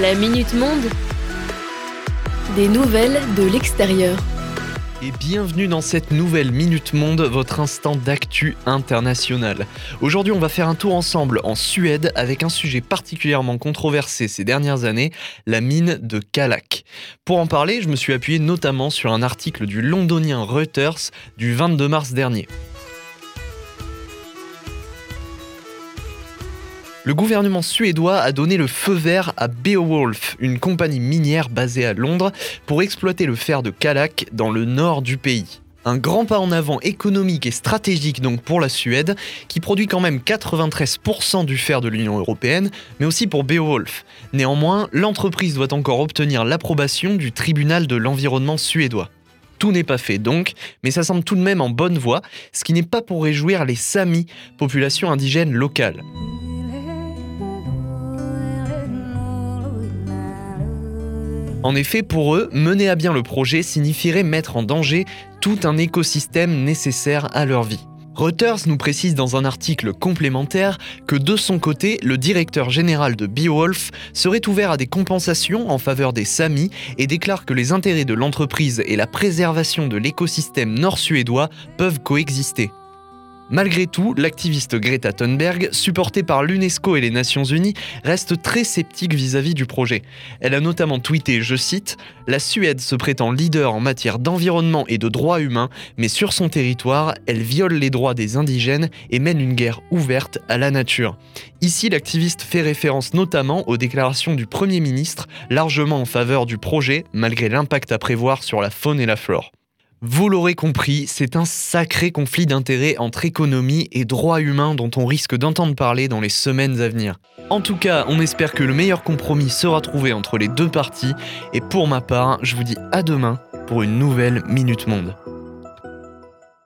La Minute Monde. Des nouvelles de l'extérieur. Et bienvenue dans cette nouvelle Minute Monde, votre instant d'actu international. Aujourd'hui, on va faire un tour ensemble en Suède avec un sujet particulièrement controversé ces dernières années, la mine de Kalak. Pour en parler, je me suis appuyé notamment sur un article du londonien Reuters du 22 mars dernier. Le gouvernement suédois a donné le feu vert à Beowulf, une compagnie minière basée à Londres, pour exploiter le fer de Kalak dans le nord du pays. Un grand pas en avant économique et stratégique donc pour la Suède, qui produit quand même 93% du fer de l'Union européenne, mais aussi pour Beowulf. Néanmoins, l'entreprise doit encore obtenir l'approbation du tribunal de l'environnement suédois. Tout n'est pas fait donc, mais ça semble tout de même en bonne voie, ce qui n'est pas pour réjouir les Samis, population indigène locale. En effet, pour eux, mener à bien le projet signifierait mettre en danger tout un écosystème nécessaire à leur vie. Reuters nous précise dans un article complémentaire que de son côté, le directeur général de Beowulf serait ouvert à des compensations en faveur des Samis et déclare que les intérêts de l'entreprise et la préservation de l'écosystème nord-suédois peuvent coexister. Malgré tout, l'activiste Greta Thunberg, supportée par l'UNESCO et les Nations Unies, reste très sceptique vis-à-vis du projet. Elle a notamment tweeté, je cite, La Suède se prétend leader en matière d'environnement et de droits humains, mais sur son territoire, elle viole les droits des indigènes et mène une guerre ouverte à la nature. Ici, l'activiste fait référence notamment aux déclarations du Premier ministre, largement en faveur du projet, malgré l'impact à prévoir sur la faune et la flore. Vous l'aurez compris, c'est un sacré conflit d'intérêts entre économie et droits humains dont on risque d'entendre parler dans les semaines à venir. En tout cas, on espère que le meilleur compromis sera trouvé entre les deux parties, et pour ma part, je vous dis à demain pour une nouvelle Minute Monde.